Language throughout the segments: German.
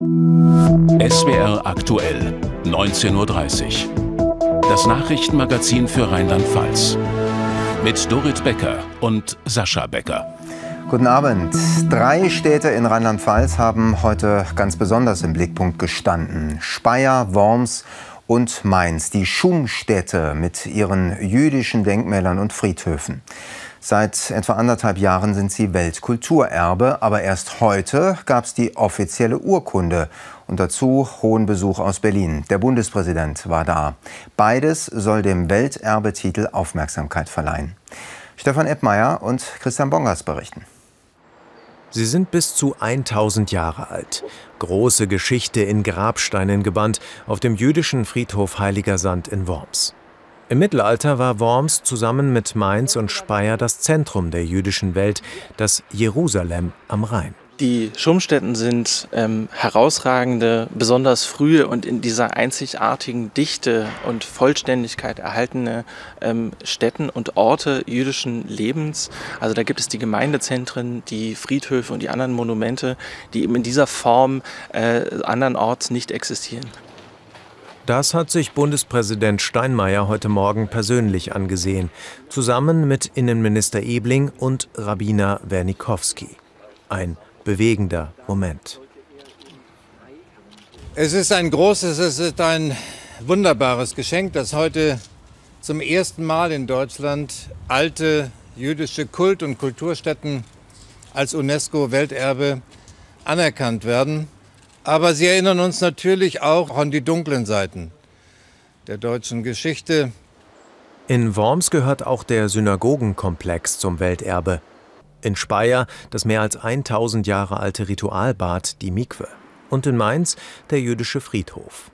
SWR aktuell, 19.30 Uhr. Das Nachrichtenmagazin für Rheinland-Pfalz. Mit Dorit Becker und Sascha Becker. Guten Abend. Drei Städte in Rheinland-Pfalz haben heute ganz besonders im Blickpunkt gestanden. Speyer, Worms und Mainz, die Schumstädte mit ihren jüdischen Denkmälern und Friedhöfen. Seit etwa anderthalb Jahren sind sie Weltkulturerbe, aber erst heute gab es die offizielle Urkunde und dazu hohen Besuch aus Berlin. Der Bundespräsident war da. Beides soll dem Welterbetitel Aufmerksamkeit verleihen. Stefan Eppmeier und Christian Bongers berichten. Sie sind bis zu 1000 Jahre alt. Große Geschichte in Grabsteinen gebannt auf dem jüdischen Friedhof Heiliger Sand in Worms. Im Mittelalter war Worms zusammen mit Mainz und Speyer das Zentrum der jüdischen Welt, das Jerusalem am Rhein. Die Schumstätten sind ähm, herausragende, besonders frühe und in dieser einzigartigen Dichte und Vollständigkeit erhaltene ähm, Stätten und Orte jüdischen Lebens. Also da gibt es die Gemeindezentren, die Friedhöfe und die anderen Monumente, die eben in dieser Form äh, andernorts nicht existieren. Das hat sich Bundespräsident Steinmeier heute Morgen persönlich angesehen, zusammen mit Innenminister Ebling und Rabbiner Wernikowski. Ein bewegender Moment. Es ist ein großes, es ist ein wunderbares Geschenk, dass heute zum ersten Mal in Deutschland alte jüdische Kult- und Kulturstätten als UNESCO-Welterbe anerkannt werden. Aber sie erinnern uns natürlich auch an die dunklen Seiten der deutschen Geschichte. In Worms gehört auch der Synagogenkomplex zum Welterbe. In Speyer das mehr als 1000 Jahre alte Ritualbad, die Mikwe. Und in Mainz der jüdische Friedhof.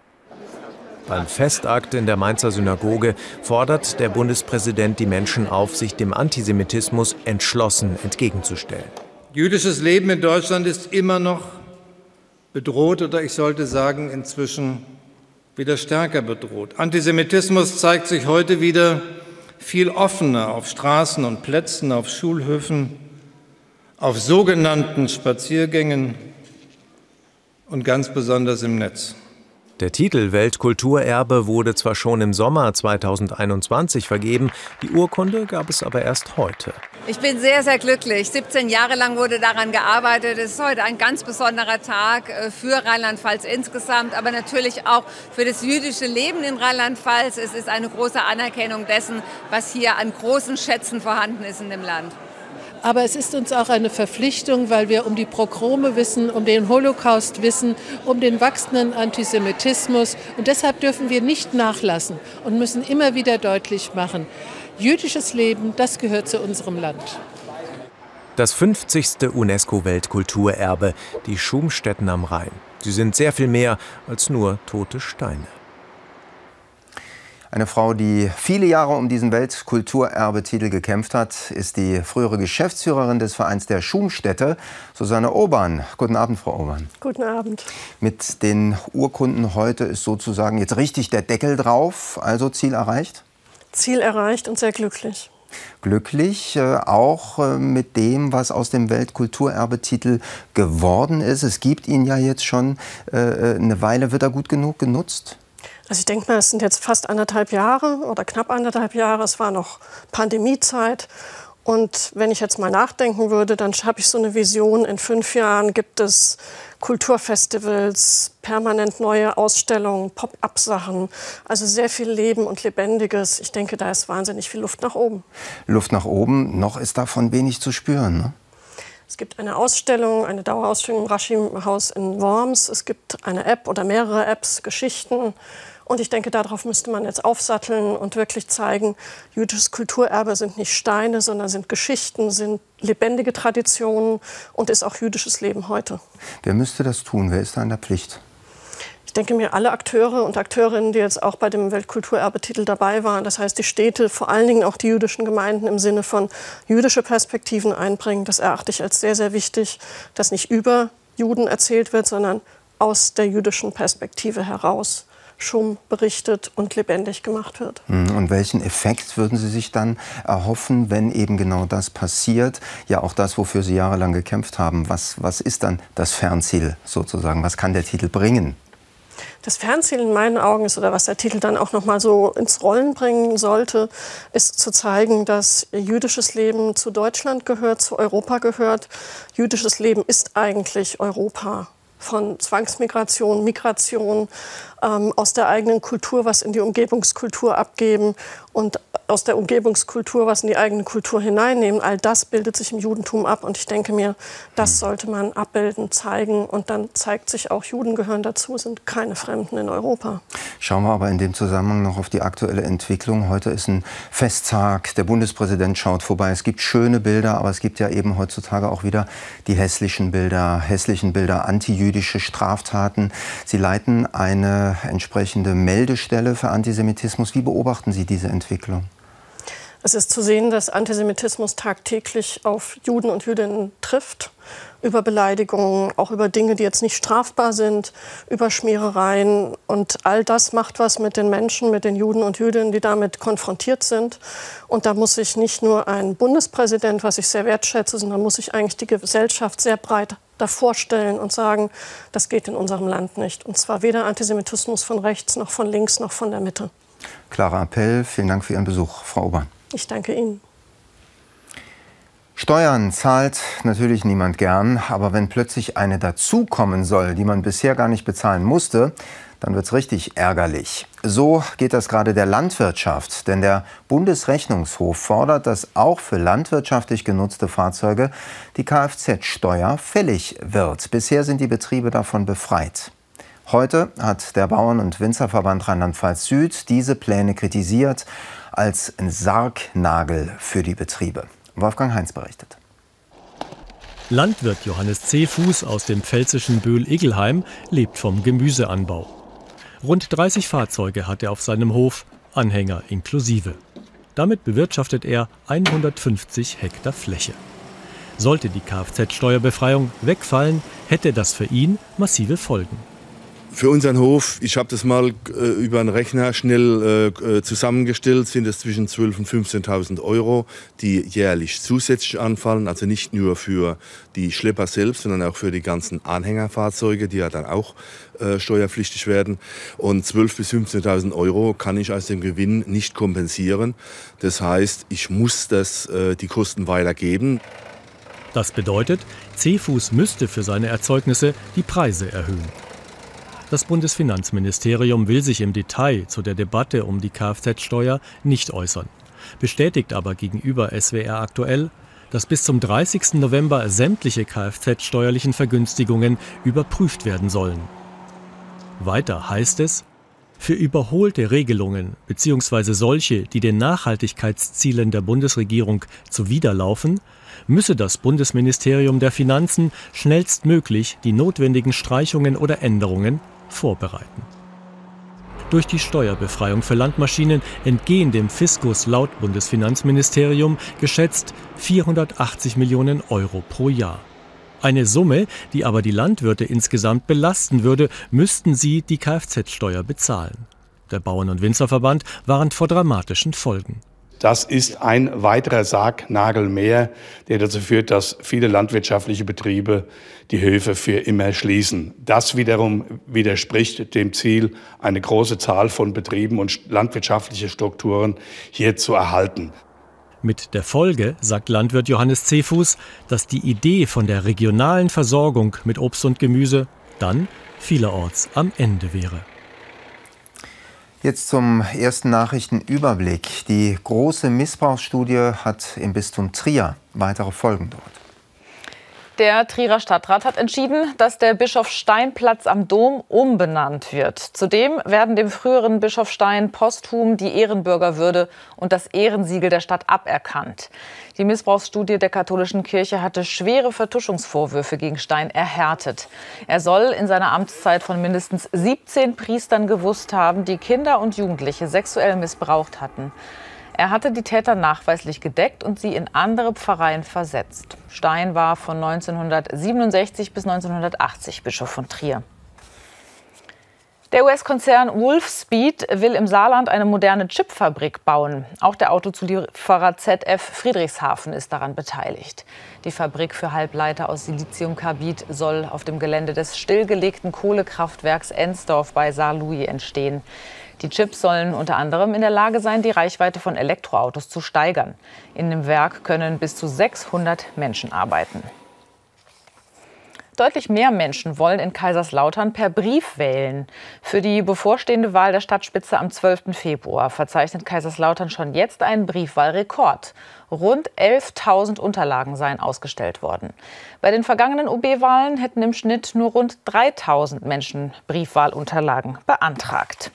Beim Festakt in der Mainzer Synagoge fordert der Bundespräsident die Menschen auf, sich dem Antisemitismus entschlossen entgegenzustellen. Jüdisches Leben in Deutschland ist immer noch bedroht oder ich sollte sagen inzwischen wieder stärker bedroht. Antisemitismus zeigt sich heute wieder viel offener auf Straßen und Plätzen, auf Schulhöfen, auf sogenannten Spaziergängen und ganz besonders im Netz. Der Titel Weltkulturerbe wurde zwar schon im Sommer 2021 vergeben, die Urkunde gab es aber erst heute. Ich bin sehr, sehr glücklich. 17 Jahre lang wurde daran gearbeitet. Es ist heute ein ganz besonderer Tag äh, für Rheinland-Pfalz insgesamt, aber natürlich auch für das jüdische Leben in Rheinland-Pfalz. Es ist eine große Anerkennung dessen, was hier an großen Schätzen vorhanden ist in dem Land. Aber es ist uns auch eine Verpflichtung, weil wir um die Progrome wissen, um den Holocaust wissen, um den wachsenden Antisemitismus. Und deshalb dürfen wir nicht nachlassen und müssen immer wieder deutlich machen, jüdisches Leben, das gehört zu unserem Land. Das 50. UNESCO-Weltkulturerbe, die Schumstätten am Rhein. Sie sind sehr viel mehr als nur tote Steine. Eine Frau, die viele Jahre um diesen Weltkulturerbetitel gekämpft hat, ist die frühere Geschäftsführerin des Vereins der Schumstätte, Susanne Obern. Guten Abend, Frau Obern. Guten Abend. Mit den Urkunden heute ist sozusagen jetzt richtig der Deckel drauf, also Ziel erreicht? Ziel erreicht und sehr glücklich. Glücklich, äh, auch äh, mit dem, was aus dem Weltkulturerbetitel geworden ist. Es gibt ihn ja jetzt schon äh, äh eine Weile. Wird er gut genug genutzt? Also ich denke mal, es sind jetzt fast anderthalb Jahre oder knapp anderthalb Jahre. Es war noch Pandemiezeit. Und wenn ich jetzt mal nachdenken würde, dann habe ich so eine Vision, in fünf Jahren gibt es Kulturfestivals, permanent neue Ausstellungen, Pop-up-Sachen, also sehr viel Leben und Lebendiges. Ich denke, da ist wahnsinnig viel Luft nach oben. Luft nach oben, noch ist davon wenig zu spüren. Ne? Es gibt eine Ausstellung, eine Dauerausstellung im Raschim-Haus in Worms. Es gibt eine App oder mehrere Apps, Geschichten. Und ich denke, darauf müsste man jetzt aufsatteln und wirklich zeigen, jüdisches Kulturerbe sind nicht Steine, sondern sind Geschichten, sind lebendige Traditionen und ist auch jüdisches Leben heute. Wer müsste das tun? Wer ist da in der Pflicht? Ich denke mir, alle Akteure und Akteurinnen, die jetzt auch bei dem Weltkulturerbetitel dabei waren, das heißt die Städte, vor allen Dingen auch die jüdischen Gemeinden im Sinne von jüdische Perspektiven einbringen, das erachte ich als sehr, sehr wichtig, dass nicht über Juden erzählt wird, sondern aus der jüdischen Perspektive heraus Schum berichtet und lebendig gemacht wird. Hm, und welchen Effekt würden Sie sich dann erhoffen, wenn eben genau das passiert? Ja, auch das, wofür Sie jahrelang gekämpft haben. Was, was ist dann das Fernziel sozusagen? Was kann der Titel bringen? Das Fernziel in meinen Augen ist, oder was der Titel dann auch noch mal so ins Rollen bringen sollte, ist zu zeigen, dass jüdisches Leben zu Deutschland gehört, zu Europa gehört. Jüdisches Leben ist eigentlich Europa von Zwangsmigration, Migration, ähm, aus der eigenen Kultur was in die Umgebungskultur abgeben und aus der Umgebungskultur was in die eigene Kultur hineinnehmen. All das bildet sich im Judentum ab und ich denke mir, das hm. sollte man abbilden, zeigen und dann zeigt sich auch, Juden gehören dazu, sind keine Fremden in Europa. Schauen wir aber in dem Zusammenhang noch auf die aktuelle Entwicklung. Heute ist ein Festtag, der Bundespräsident schaut vorbei. Es gibt schöne Bilder, aber es gibt ja eben heutzutage auch wieder die hässlichen Bilder, hässlichen Bilder, antijüdische Straftaten. Sie leiten eine entsprechende Meldestelle für Antisemitismus. Wie beobachten Sie diese Entwicklung? Es ist zu sehen, dass Antisemitismus tagtäglich auf Juden und Jüdinnen trifft, über Beleidigungen, auch über Dinge, die jetzt nicht strafbar sind, über Schmierereien. Und all das macht was mit den Menschen, mit den Juden und Jüdinnen, die damit konfrontiert sind. Und da muss sich nicht nur ein Bundespräsident, was ich sehr wertschätze, sondern muss sich eigentlich die Gesellschaft sehr breit davor stellen und sagen, das geht in unserem Land nicht. Und zwar weder Antisemitismus von rechts noch von links noch von der Mitte. Klarer Appell. Vielen Dank für Ihren Besuch, Frau Obern. Ich danke Ihnen. Steuern zahlt natürlich niemand gern, aber wenn plötzlich eine dazukommen soll, die man bisher gar nicht bezahlen musste, dann wird es richtig ärgerlich. So geht das gerade der Landwirtschaft, denn der Bundesrechnungshof fordert, dass auch für landwirtschaftlich genutzte Fahrzeuge die Kfz-Steuer fällig wird. Bisher sind die Betriebe davon befreit. Heute hat der Bauern- und Winzerverband Rheinland-Pfalz Süd diese Pläne kritisiert als ein Sargnagel für die Betriebe. Wolfgang Heinz berichtet. Landwirt Johannes C. Fuß aus dem pfälzischen Böhl-Igelheim lebt vom Gemüseanbau. Rund 30 Fahrzeuge hat er auf seinem Hof, Anhänger inklusive. Damit bewirtschaftet er 150 Hektar Fläche. Sollte die Kfz-Steuerbefreiung wegfallen, hätte das für ihn massive Folgen. Für unseren Hof, ich habe das mal äh, über einen Rechner schnell äh, äh zusammengestellt, sind es zwischen 12.000 und 15.000 Euro, die jährlich zusätzlich anfallen. Also nicht nur für die Schlepper selbst, sondern auch für die ganzen Anhängerfahrzeuge, die ja dann auch äh, steuerpflichtig werden. Und 12.000 bis 15.000 Euro kann ich aus dem Gewinn nicht kompensieren. Das heißt, ich muss das, äh, die Kosten weitergeben. Das bedeutet, C-Fuß müsste für seine Erzeugnisse die Preise erhöhen. Das Bundesfinanzministerium will sich im Detail zu der Debatte um die Kfz-Steuer nicht äußern, bestätigt aber gegenüber SWR aktuell, dass bis zum 30. November sämtliche Kfz-steuerlichen Vergünstigungen überprüft werden sollen. Weiter heißt es, für überholte Regelungen bzw. solche, die den Nachhaltigkeitszielen der Bundesregierung zuwiderlaufen, müsse das Bundesministerium der Finanzen schnellstmöglich die notwendigen Streichungen oder Änderungen vorbereiten. Durch die Steuerbefreiung für Landmaschinen entgehen dem Fiskus laut Bundesfinanzministerium geschätzt 480 Millionen Euro pro Jahr. Eine Summe, die aber die Landwirte insgesamt belasten würde, müssten sie die Kfz-Steuer bezahlen. Der Bauern- und Winzerverband warnt vor dramatischen Folgen. Das ist ein weiterer Sargnagel mehr, der dazu führt, dass viele landwirtschaftliche Betriebe die Höfe für immer schließen. Das wiederum widerspricht dem Ziel, eine große Zahl von Betrieben und landwirtschaftliche Strukturen hier zu erhalten. Mit der Folge, sagt Landwirt Johannes Cefuß, dass die Idee von der regionalen Versorgung mit Obst und Gemüse dann vielerorts am Ende wäre. Jetzt zum ersten Nachrichtenüberblick. Die große Missbrauchsstudie hat im Bistum Trier weitere Folgen dort. Der Trierer Stadtrat hat entschieden, dass der Bischof Steinplatz am Dom umbenannt wird. Zudem werden dem früheren Bischof Stein posthum die Ehrenbürgerwürde und das Ehrensiegel der Stadt aberkannt. Die Missbrauchsstudie der katholischen Kirche hatte schwere Vertuschungsvorwürfe gegen Stein erhärtet. Er soll in seiner Amtszeit von mindestens 17 Priestern gewusst haben, die Kinder und Jugendliche sexuell missbraucht hatten. Er hatte die Täter nachweislich gedeckt und sie in andere Pfarreien versetzt. Stein war von 1967 bis 1980 Bischof von Trier. Der US-Konzern Wolfspeed will im Saarland eine moderne Chipfabrik bauen. Auch der Autozulieferer ZF Friedrichshafen ist daran beteiligt. Die Fabrik für Halbleiter aus Siliziumkarbid soll auf dem Gelände des stillgelegten Kohlekraftwerks Ensdorf bei Saarlouis entstehen. Die Chips sollen unter anderem in der Lage sein, die Reichweite von Elektroautos zu steigern. In dem Werk können bis zu 600 Menschen arbeiten. Deutlich mehr Menschen wollen in Kaiserslautern per Brief wählen. Für die bevorstehende Wahl der Stadtspitze am 12. Februar verzeichnet Kaiserslautern schon jetzt einen Briefwahlrekord. Rund 11.000 Unterlagen seien ausgestellt worden. Bei den vergangenen OB-Wahlen hätten im Schnitt nur rund 3.000 Menschen Briefwahlunterlagen beantragt.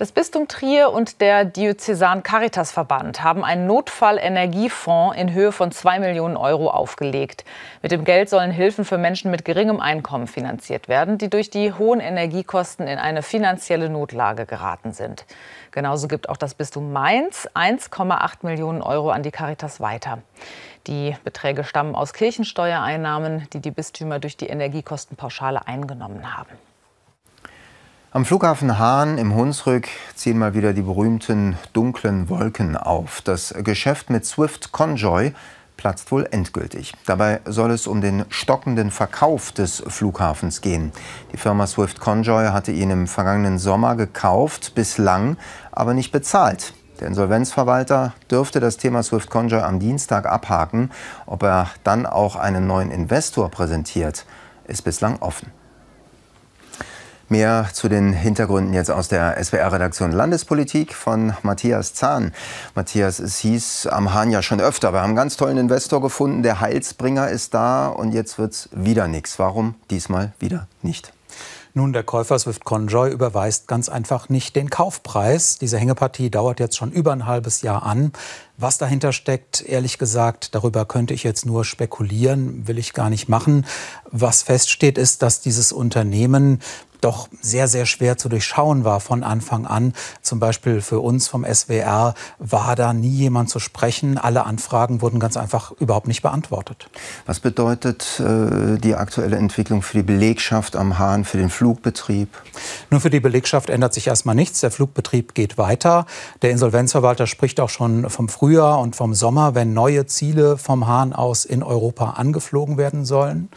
Das Bistum Trier und der Diözesan Caritas Verband haben einen Notfallenergiefonds in Höhe von 2 Millionen Euro aufgelegt. Mit dem Geld sollen Hilfen für Menschen mit geringem Einkommen finanziert werden, die durch die hohen Energiekosten in eine finanzielle Notlage geraten sind. Genauso gibt auch das Bistum Mainz 1,8 Millionen Euro an die Caritas weiter. Die Beträge stammen aus Kirchensteuereinnahmen, die die Bistümer durch die Energiekostenpauschale eingenommen haben. Am Flughafen Hahn im Hunsrück ziehen mal wieder die berühmten dunklen Wolken auf. Das Geschäft mit Swift Conjoy platzt wohl endgültig. Dabei soll es um den stockenden Verkauf des Flughafens gehen. Die Firma Swift Conjoy hatte ihn im vergangenen Sommer gekauft, bislang aber nicht bezahlt. Der Insolvenzverwalter dürfte das Thema Swift Conjoy am Dienstag abhaken. Ob er dann auch einen neuen Investor präsentiert, ist bislang offen. Mehr zu den Hintergründen jetzt aus der SWR-Redaktion Landespolitik von Matthias Zahn. Matthias, es hieß am Hahn ja schon öfter, wir haben einen ganz tollen Investor gefunden, der Heilsbringer ist da und jetzt wird es wieder nichts. Warum diesmal wieder nicht? Nun, der Käufer Swift Conjoy überweist ganz einfach nicht den Kaufpreis. Diese Hängepartie dauert jetzt schon über ein halbes Jahr an. Was dahinter steckt, ehrlich gesagt, darüber könnte ich jetzt nur spekulieren, will ich gar nicht machen. Was feststeht, ist, dass dieses Unternehmen doch sehr, sehr schwer zu durchschauen war von Anfang an. Zum Beispiel für uns vom SWR war da nie jemand zu sprechen. Alle Anfragen wurden ganz einfach überhaupt nicht beantwortet. Was bedeutet äh, die aktuelle Entwicklung für die Belegschaft am Hahn, für den Flugbetrieb? Nur für die Belegschaft ändert sich erstmal nichts. Der Flugbetrieb geht weiter. Der Insolvenzverwalter spricht auch schon vom Frühjahr und vom Sommer, wenn neue Ziele vom Hahn aus in Europa angeflogen werden sollen.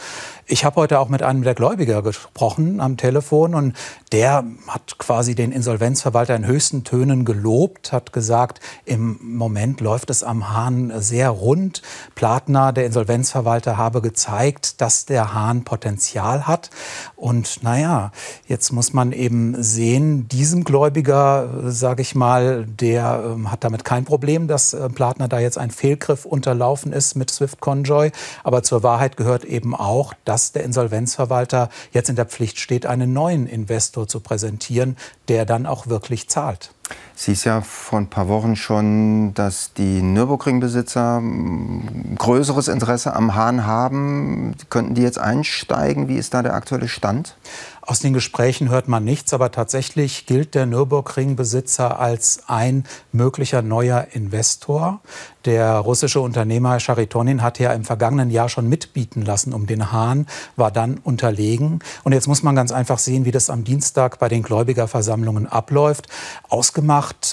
Ich habe heute auch mit einem der Gläubiger gesprochen am Telefon und der hat quasi den Insolvenzverwalter in höchsten Tönen gelobt, hat gesagt, im Moment läuft es am Hahn sehr rund. Platner, der Insolvenzverwalter, habe gezeigt, dass der Hahn Potenzial hat. Und naja, jetzt muss man eben sehen, diesem Gläubiger, sage ich mal, der äh, hat damit kein Problem, dass äh, Platner da jetzt ein Fehlgriff unterlaufen ist mit Swift Conjoy. Aber zur Wahrheit gehört eben auch, dass dass der Insolvenzverwalter jetzt in der Pflicht steht, einen neuen Investor zu präsentieren, der dann auch wirklich zahlt. Es hieß ja vor ein paar Wochen schon, dass die Nürburgring-Besitzer hm, größeres Interesse am Hahn haben. Könnten die jetzt einsteigen? Wie ist da der aktuelle Stand? Aus den Gesprächen hört man nichts, aber tatsächlich gilt der Nürburgring-Besitzer als ein möglicher neuer Investor. Der russische Unternehmer Charitonin hat ja im vergangenen Jahr schon mitbieten lassen um den Hahn, war dann unterlegen. Und jetzt muss man ganz einfach sehen, wie das am Dienstag bei den Gläubigerversammlungen abläuft. Ausgemacht,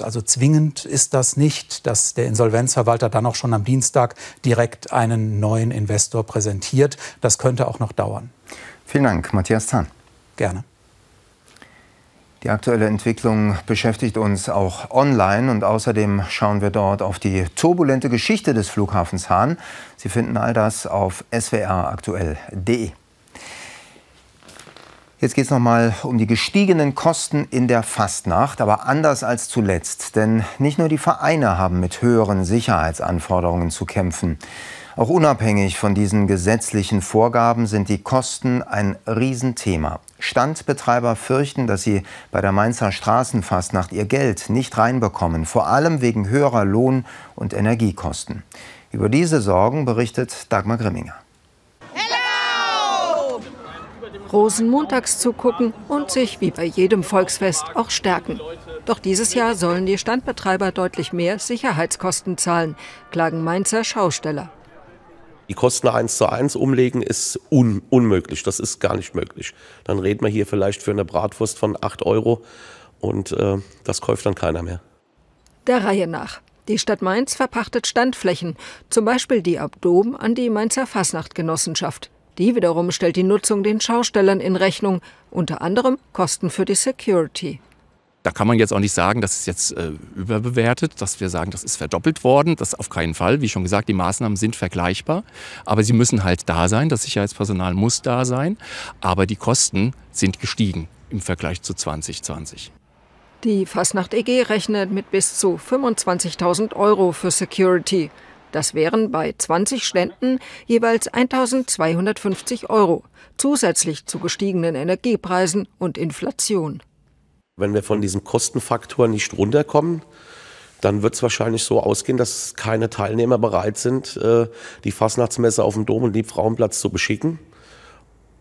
also zwingend ist das nicht, dass der Insolvenzverwalter dann auch schon am Dienstag direkt einen neuen Investor präsentiert. Das könnte auch noch dauern. Vielen Dank, Matthias Zahn. Gerne. Die aktuelle Entwicklung beschäftigt uns auch online und außerdem schauen wir dort auf die turbulente Geschichte des Flughafens Hahn. Sie finden all das auf swraktuell.de. Jetzt geht es nochmal um die gestiegenen Kosten in der Fastnacht, aber anders als zuletzt. Denn nicht nur die Vereine haben mit höheren Sicherheitsanforderungen zu kämpfen. Auch unabhängig von diesen gesetzlichen Vorgaben sind die Kosten ein Riesenthema. Standbetreiber fürchten, dass sie bei der Mainzer Straßenfastnacht ihr Geld nicht reinbekommen, vor allem wegen höherer Lohn- und Energiekosten. Über diese Sorgen berichtet Dagmar Grimminger. Rosenmontags zugucken und sich wie bei jedem Volksfest auch stärken. Doch dieses Jahr sollen die Standbetreiber deutlich mehr Sicherheitskosten zahlen, klagen Mainzer Schausteller. Die Kosten eins zu eins umlegen ist un unmöglich. Das ist gar nicht möglich. Dann reden wir hier vielleicht für eine Bratwurst von 8 Euro und äh, das kauft dann keiner mehr. Der Reihe nach. Die Stadt Mainz verpachtet Standflächen, zum Beispiel die Abdom an die Mainzer Fasnachtgenossenschaft. Die wiederum stellt die Nutzung den Schaustellern in Rechnung, unter anderem Kosten für die Security. Da kann man jetzt auch nicht sagen, das ist jetzt äh, überbewertet, dass wir sagen, das ist verdoppelt worden. Das auf keinen Fall. Wie schon gesagt, die Maßnahmen sind vergleichbar. Aber sie müssen halt da sein. Das Sicherheitspersonal muss da sein. Aber die Kosten sind gestiegen im Vergleich zu 2020. Die Fasnacht EG rechnet mit bis zu 25.000 Euro für Security. Das wären bei 20 Ständen jeweils 1.250 Euro, zusätzlich zu gestiegenen Energiepreisen und Inflation. Wenn wir von diesem Kostenfaktor nicht runterkommen, dann wird es wahrscheinlich so ausgehen, dass keine Teilnehmer bereit sind, äh, die Fastnachtsmesse auf dem Dom und Liebfrauenplatz zu beschicken.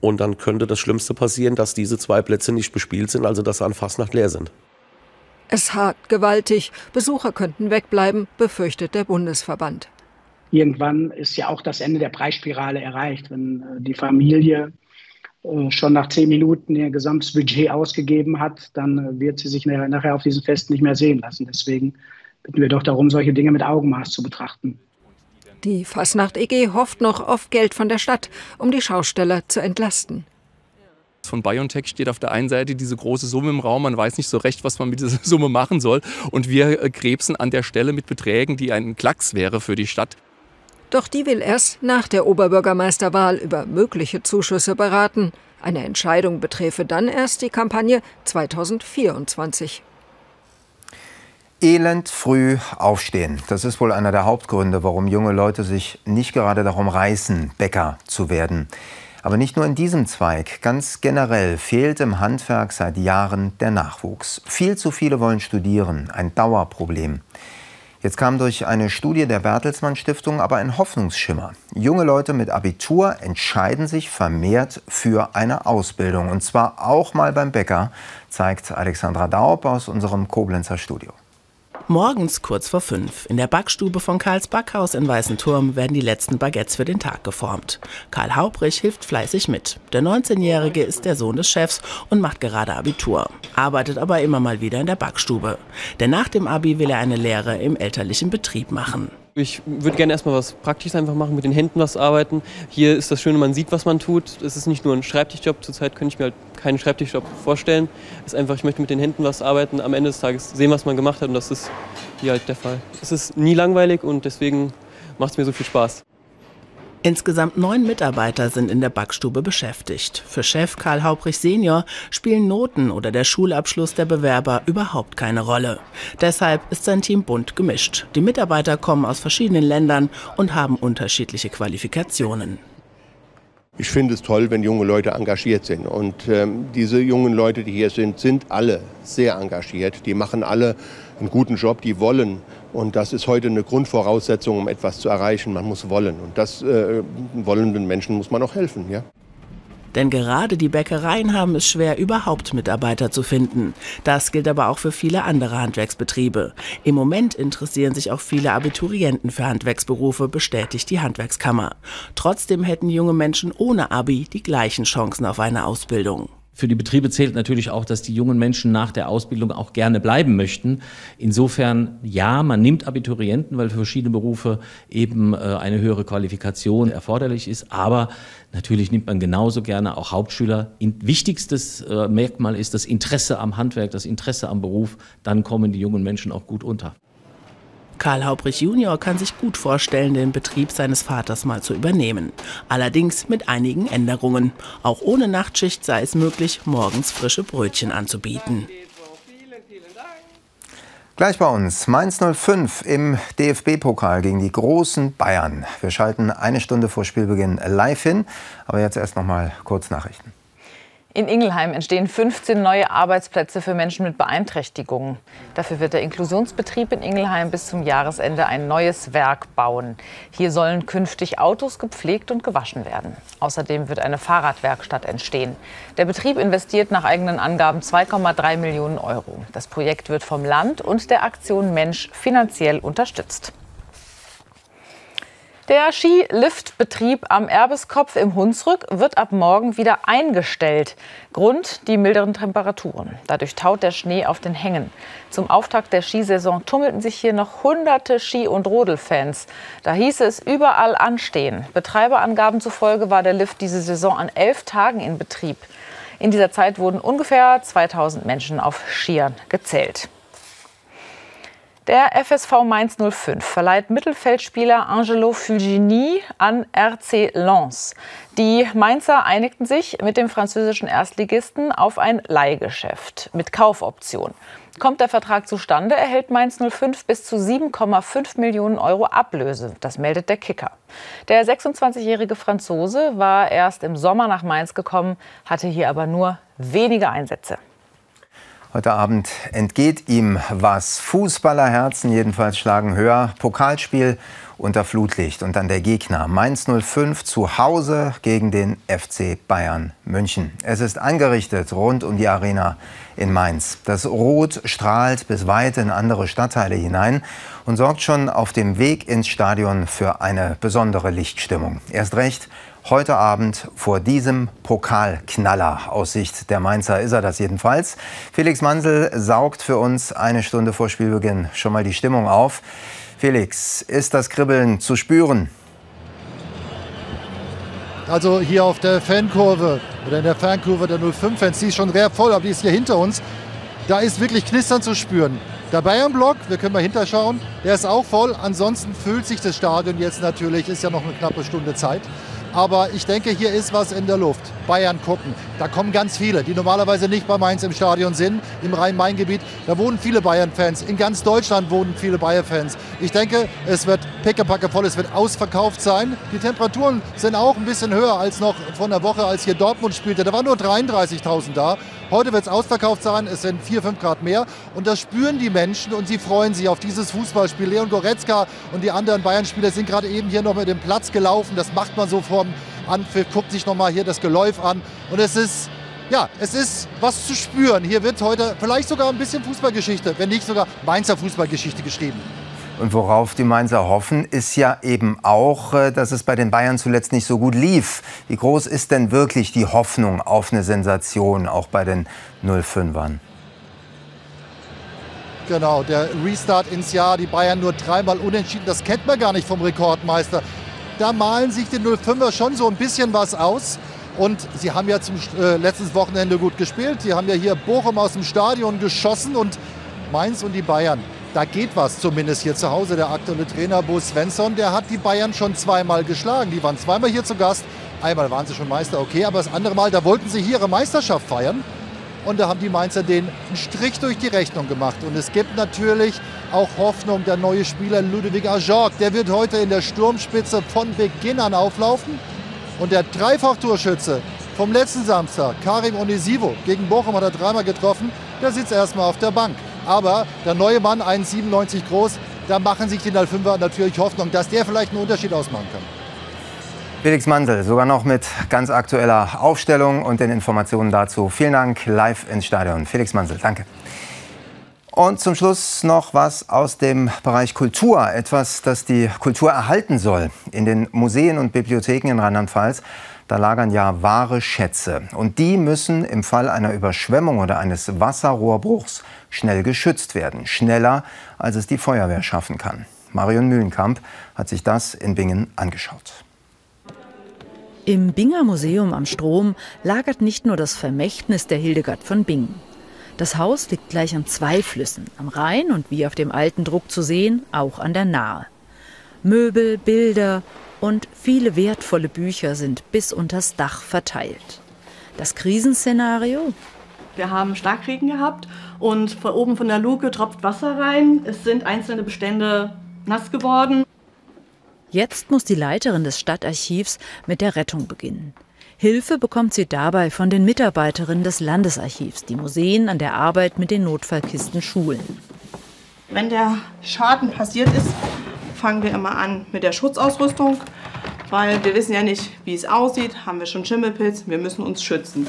Und dann könnte das Schlimmste passieren, dass diese zwei Plätze nicht bespielt sind, also dass sie an Fastnacht leer sind. Es hakt gewaltig. Besucher könnten wegbleiben, befürchtet der Bundesverband. Irgendwann ist ja auch das Ende der Preisspirale erreicht, wenn äh, die Familie äh, schon nach zehn Minuten ihr gesamtes Budget ausgegeben hat, dann äh, wird sie sich nachher auf diesem Fest nicht mehr sehen lassen. Deswegen bitten wir doch darum, solche Dinge mit Augenmaß zu betrachten. Die Fasnacht EG hofft noch auf Geld von der Stadt, um die Schausteller zu entlasten. Von BioNTech steht auf der einen Seite diese große Summe im Raum, man weiß nicht so recht, was man mit dieser Summe machen soll. Und wir krebsen an der Stelle mit Beträgen, die ein Klacks wäre für die Stadt. Doch die will erst nach der Oberbürgermeisterwahl über mögliche Zuschüsse beraten. Eine Entscheidung beträfe dann erst die Kampagne 2024. Elend früh aufstehen. Das ist wohl einer der Hauptgründe, warum junge Leute sich nicht gerade darum reißen, Bäcker zu werden. Aber nicht nur in diesem Zweig, ganz generell fehlt im Handwerk seit Jahren der Nachwuchs. Viel zu viele wollen studieren, ein Dauerproblem. Jetzt kam durch eine Studie der Bertelsmann Stiftung aber ein Hoffnungsschimmer. Junge Leute mit Abitur entscheiden sich vermehrt für eine Ausbildung. Und zwar auch mal beim Bäcker, zeigt Alexandra Daub aus unserem Koblenzer Studio. Morgens kurz vor fünf. In der Backstube von Karls Backhaus in Weißenturm werden die letzten Baguettes für den Tag geformt. Karl Haubrich hilft fleißig mit. Der 19-Jährige ist der Sohn des Chefs und macht gerade Abitur. Arbeitet aber immer mal wieder in der Backstube. Denn nach dem Abi will er eine Lehre im elterlichen Betrieb machen. Ich würde gerne erstmal was Praktisches einfach machen, mit den Händen was arbeiten. Hier ist das Schöne, man sieht, was man tut. Es ist nicht nur ein Schreibtischjob. Zurzeit könnte ich mir halt keinen Schreibtischjob vorstellen. Es ist einfach, ich möchte mit den Händen was arbeiten, am Ende des Tages sehen, was man gemacht hat und das ist hier halt der Fall. Es ist nie langweilig und deswegen macht es mir so viel Spaß. Insgesamt neun Mitarbeiter sind in der Backstube beschäftigt. Für Chef Karl Haubrich Senior spielen Noten oder der Schulabschluss der Bewerber überhaupt keine Rolle. Deshalb ist sein Team bunt gemischt. Die Mitarbeiter kommen aus verschiedenen Ländern und haben unterschiedliche Qualifikationen. Ich finde es toll, wenn junge Leute engagiert sind. Und ähm, diese jungen Leute, die hier sind, sind alle sehr engagiert. Die machen alle einen guten Job, die wollen. Und das ist heute eine Grundvoraussetzung, um etwas zu erreichen. Man muss wollen. Und das äh, wollenden Menschen muss man auch helfen. Ja? Denn gerade die Bäckereien haben es schwer, überhaupt Mitarbeiter zu finden. Das gilt aber auch für viele andere Handwerksbetriebe. Im Moment interessieren sich auch viele Abiturienten für Handwerksberufe, bestätigt die Handwerkskammer. Trotzdem hätten junge Menschen ohne Abi die gleichen Chancen auf eine Ausbildung. Für die Betriebe zählt natürlich auch, dass die jungen Menschen nach der Ausbildung auch gerne bleiben möchten. Insofern ja, man nimmt Abiturienten, weil für verschiedene Berufe eben äh, eine höhere Qualifikation erforderlich ist. Aber natürlich nimmt man genauso gerne auch Hauptschüler. Wichtigstes äh, Merkmal ist das Interesse am Handwerk, das Interesse am Beruf. Dann kommen die jungen Menschen auch gut unter. Karl Haubrich Junior kann sich gut vorstellen, den Betrieb seines Vaters mal zu übernehmen. Allerdings mit einigen Änderungen. Auch ohne Nachtschicht sei es möglich, morgens frische Brötchen anzubieten. Gleich bei uns Mainz 05 im DFB-Pokal gegen die großen Bayern. Wir schalten eine Stunde vor Spielbeginn live hin, aber jetzt erst noch mal kurz Nachrichten. In Ingelheim entstehen 15 neue Arbeitsplätze für Menschen mit Beeinträchtigungen. Dafür wird der Inklusionsbetrieb in Ingelheim bis zum Jahresende ein neues Werk bauen. Hier sollen künftig Autos gepflegt und gewaschen werden. Außerdem wird eine Fahrradwerkstatt entstehen. Der Betrieb investiert nach eigenen Angaben 2,3 Millionen Euro. Das Projekt wird vom Land und der Aktion Mensch finanziell unterstützt. Der Skiliftbetrieb am Erbeskopf im Hunsrück wird ab morgen wieder eingestellt. Grund die milderen Temperaturen. Dadurch taut der Schnee auf den Hängen. Zum Auftakt der Skisaison tummelten sich hier noch hunderte Ski- und Rodelfans. Da hieß es überall anstehen. Betreiberangaben zufolge war der Lift diese Saison an elf Tagen in Betrieb. In dieser Zeit wurden ungefähr 2000 Menschen auf Skiern gezählt. Der FSV Mainz 05 verleiht Mittelfeldspieler Angelo Fulgini an RC Lens. Die Mainzer einigten sich mit dem französischen Erstligisten auf ein Leihgeschäft mit Kaufoption. Kommt der Vertrag zustande, erhält Mainz 05 bis zu 7,5 Millionen Euro Ablöse. Das meldet der Kicker. Der 26-jährige Franzose war erst im Sommer nach Mainz gekommen, hatte hier aber nur wenige Einsätze. Heute Abend entgeht ihm was. Fußballerherzen jedenfalls schlagen höher. Pokalspiel unter Flutlicht und dann der Gegner Mainz 05 zu Hause gegen den FC Bayern München. Es ist angerichtet rund um die Arena in Mainz. Das Rot strahlt bis weit in andere Stadtteile hinein und sorgt schon auf dem Weg ins Stadion für eine besondere Lichtstimmung. Erst recht heute Abend vor diesem Pokalknaller. Aus Sicht der Mainzer ist er das jedenfalls. Felix Mansel saugt für uns eine Stunde vor Spielbeginn schon mal die Stimmung auf. Felix, ist das Kribbeln zu spüren? Also hier auf der Fankurve oder in der Fankurve der 05-Fans, die ist schon sehr voll, aber die ist hier hinter uns. Da ist wirklich Knistern zu spüren. Der Bayern-Block, wir können mal hinterschauen, der ist auch voll. Ansonsten füllt sich das Stadion jetzt natürlich, ist ja noch eine knappe Stunde Zeit. Aber ich denke, hier ist was in der Luft. Bayern gucken. Da kommen ganz viele, die normalerweise nicht bei Mainz im Stadion sind, im Rhein-Main-Gebiet. Da wohnen viele Bayern-Fans. In ganz Deutschland wohnen viele Bayern-Fans. Ich denke, es wird pickepacke voll, es wird ausverkauft sein. Die Temperaturen sind auch ein bisschen höher als noch von der Woche, als hier Dortmund spielte. Da waren nur 33.000 da. Heute wird es ausverkauft sein, es sind 4, 5 Grad mehr. Und das spüren die Menschen und sie freuen sich auf dieses Fußballspiel. Leon Goretzka und die anderen Bayern-Spieler sind gerade eben hier noch mit dem Platz gelaufen. Das macht man so vorm Anpfiff, guckt sich noch mal hier das Geläuf an. Und es ist ja, es ist was zu spüren. Hier wird heute vielleicht sogar ein bisschen Fußballgeschichte, wenn nicht sogar Mainzer Fußballgeschichte geschrieben. Und worauf die Mainzer hoffen, ist ja eben auch, äh, dass es bei den Bayern zuletzt nicht so gut lief. Wie groß ist denn wirklich die Hoffnung auf eine Sensation, auch bei den 05ern? Genau, der Restart ins Jahr, die Bayern nur dreimal unentschieden, das kennt man gar nicht vom Rekordmeister. Da malen sich die 05er schon so ein bisschen was aus. Und sie haben ja zum äh, letztes Wochenende gut gespielt. Sie haben ja hier Bochum aus dem Stadion geschossen und Mainz und die Bayern da geht was zumindest hier zu Hause. Der aktuelle Trainer Bo Svensson, der hat die Bayern schon zweimal geschlagen. Die waren zweimal hier zu Gast. Einmal waren sie schon Meister, okay, aber das andere Mal, da wollten sie hier ihre Meisterschaft feiern. Und da haben die Mainzer den Strich durch die Rechnung gemacht. Und es gibt natürlich auch Hoffnung, der neue Spieler Ludovic Ajorg, der wird heute in der Sturmspitze von Beginn an auflaufen. Und der Dreifach-Torschütze vom letzten Samstag, Karim Onisivo, gegen Bochum hat er dreimal getroffen, der sitzt erstmal auf der Bank. Aber der neue Mann, 1,97 groß, da machen sich die 05er natürlich Hoffnung, dass der vielleicht einen Unterschied ausmachen kann. Felix Mandel, sogar noch mit ganz aktueller Aufstellung und den Informationen dazu. Vielen Dank, live ins Stadion. Felix Mandel, danke. Und zum Schluss noch was aus dem Bereich Kultur. Etwas, das die Kultur erhalten soll. In den Museen und Bibliotheken in Rheinland-Pfalz da lagern ja wahre Schätze. Und die müssen im Fall einer Überschwemmung oder eines Wasserrohrbruchs schnell geschützt werden. Schneller, als es die Feuerwehr schaffen kann. Marion Mühlenkamp hat sich das in Bingen angeschaut. Im Binger Museum am Strom lagert nicht nur das Vermächtnis der Hildegard von Bingen. Das Haus liegt gleich an zwei Flüssen, am Rhein und wie auf dem alten Druck zu sehen, auch an der Nahe. Möbel, Bilder und viele wertvolle Bücher sind bis unters Dach verteilt. Das Krisenszenario? Wir haben Starkregen gehabt und von oben von der Luke tropft Wasser rein. Es sind einzelne Bestände nass geworden. Jetzt muss die Leiterin des Stadtarchivs mit der Rettung beginnen. Hilfe bekommt sie dabei von den Mitarbeiterinnen des Landesarchivs, die Museen an der Arbeit mit den Notfallkisten schulen. Wenn der Schaden passiert ist, fangen wir immer an mit der Schutzausrüstung, weil wir wissen ja nicht, wie es aussieht. Haben wir schon Schimmelpilz? Wir müssen uns schützen.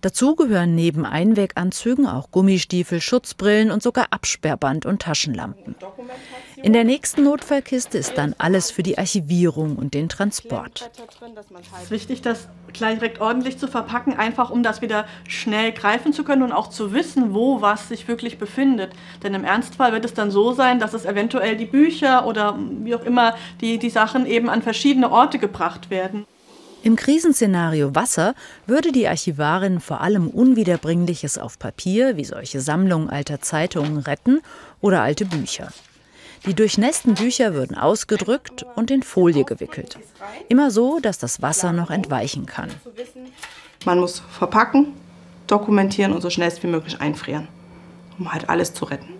Dazu gehören neben Einweganzügen auch Gummistiefel, Schutzbrillen und sogar Absperrband und Taschenlampen. In der nächsten Notfallkiste ist dann alles für die Archivierung und den Transport. Es ist wichtig, das gleich direkt ordentlich zu verpacken, einfach um das wieder schnell greifen zu können und auch zu wissen, wo was sich wirklich befindet. Denn im Ernstfall wird es dann so sein, dass es eventuell die Bücher oder wie auch immer die, die Sachen eben an verschiedene Orte gebracht werden. Im Krisenszenario Wasser würde die Archivarin vor allem Unwiederbringliches auf Papier, wie solche Sammlungen alter Zeitungen, retten oder alte Bücher. Die durchnässten Bücher würden ausgedrückt und in Folie gewickelt. Immer so, dass das Wasser noch entweichen kann. Man muss verpacken, dokumentieren und so schnell wie möglich einfrieren, um halt alles zu retten.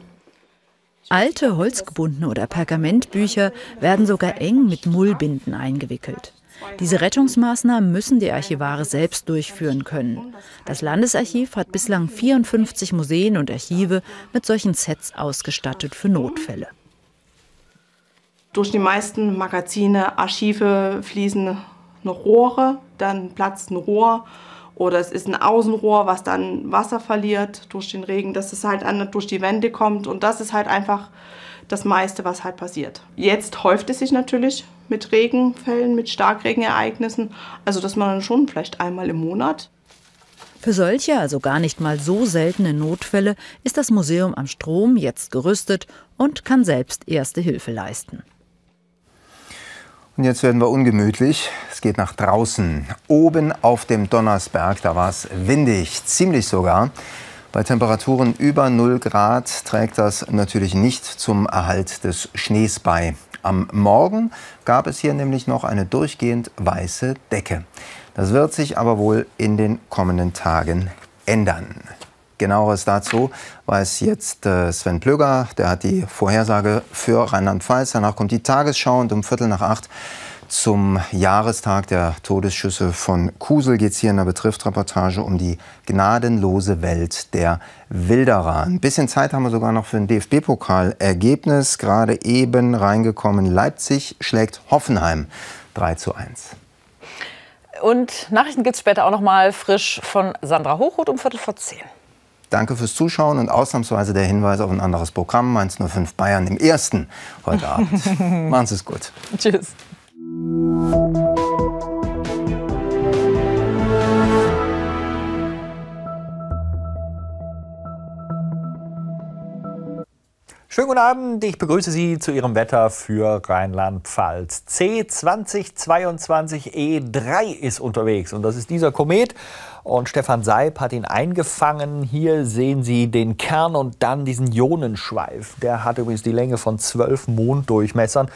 Alte holzgebundene oder Pergamentbücher werden sogar eng mit Mullbinden eingewickelt. Diese Rettungsmaßnahmen müssen die Archivare selbst durchführen können. Das Landesarchiv hat bislang 54 Museen und Archive mit solchen Sets ausgestattet für Notfälle. Durch die meisten Magazine, Archive fließen noch Rohre, dann platzt ein Rohr oder es ist ein Außenrohr, was dann Wasser verliert durch den Regen, dass es halt an, durch die Wände kommt und das ist halt einfach das meiste, was halt passiert. Jetzt häuft es sich natürlich mit Regenfällen, mit Starkregenereignissen, also dass man dann schon vielleicht einmal im Monat für solche, also gar nicht mal so seltene Notfälle, ist das Museum am Strom jetzt gerüstet und kann selbst erste Hilfe leisten. Und jetzt werden wir ungemütlich. Es geht nach draußen. Oben auf dem Donnersberg, da war es windig, ziemlich sogar. Bei Temperaturen über 0 Grad trägt das natürlich nicht zum Erhalt des Schnees bei. Am Morgen gab es hier nämlich noch eine durchgehend weiße Decke. Das wird sich aber wohl in den kommenden Tagen ändern. Genaueres dazu weiß jetzt äh, Sven Plöger. Der hat die Vorhersage für Rheinland-Pfalz. Danach kommt die Tagesschau und um Viertel nach acht zum Jahrestag der Todesschüsse von Kusel geht es hier in der Betrifft-Reportage um die gnadenlose Welt der Wilderer. Ein bisschen Zeit haben wir sogar noch für ein DFB-Pokal-Ergebnis. Gerade eben reingekommen. Leipzig schlägt Hoffenheim 3 zu 1. Und Nachrichten gibt es später auch noch mal frisch von Sandra Hochroth um Viertel vor zehn. Danke fürs Zuschauen und ausnahmsweise der Hinweis auf ein anderes Programm, Mainz 05 Bayern im ersten heute Abend. Machen Sie es gut. Tschüss. Schönen guten Abend, ich begrüße Sie zu Ihrem Wetter für Rheinland-Pfalz. C2022E3 ist unterwegs und das ist dieser Komet. Und Stefan Seib hat ihn eingefangen. Hier sehen Sie den Kern und dann diesen Ionenschweif. Der hat übrigens die Länge von zwölf Monddurchmessern.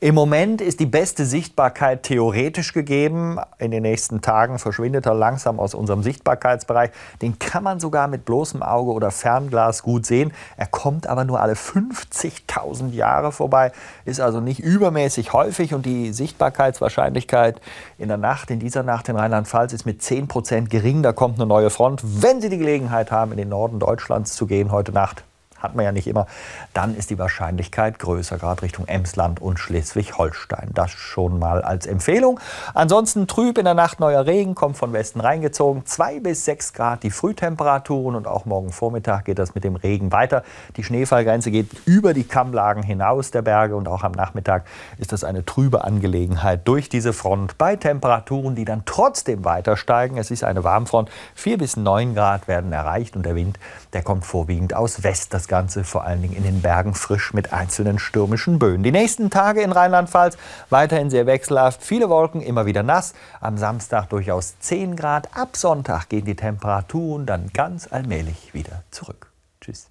Im Moment ist die beste Sichtbarkeit theoretisch gegeben. In den nächsten Tagen verschwindet er langsam aus unserem Sichtbarkeitsbereich. Den kann man sogar mit bloßem Auge oder Fernglas gut sehen. Er kommt aber nur alle 50.000 Jahre vorbei, ist also nicht übermäßig häufig und die Sichtbarkeitswahrscheinlichkeit in der Nacht, in dieser Nacht in Rheinland-Pfalz ist mit 10 Prozent gering. Da kommt eine neue Front. Wenn Sie die Gelegenheit haben, in den Norden Deutschlands zu gehen heute Nacht, hat man ja nicht immer, dann ist die Wahrscheinlichkeit größer, gerade Richtung Emsland und Schleswig-Holstein. Das schon mal als Empfehlung. Ansonsten trüb in der Nacht neuer Regen, kommt von Westen reingezogen. 2 bis 6 Grad die Frühtemperaturen und auch morgen Vormittag geht das mit dem Regen weiter. Die Schneefallgrenze geht über die Kammlagen hinaus der Berge und auch am Nachmittag ist das eine trübe Angelegenheit durch diese Front bei Temperaturen, die dann trotzdem weiter steigen. Es ist eine Warmfront. 4 bis 9 Grad werden erreicht und der Wind, der kommt vorwiegend aus West. Ganze vor allen Dingen in den Bergen frisch mit einzelnen stürmischen Böen. Die nächsten Tage in Rheinland-Pfalz weiterhin sehr wechselhaft. Viele Wolken, immer wieder nass. Am Samstag durchaus 10 Grad. Ab Sonntag gehen die Temperaturen dann ganz allmählich wieder zurück. Tschüss.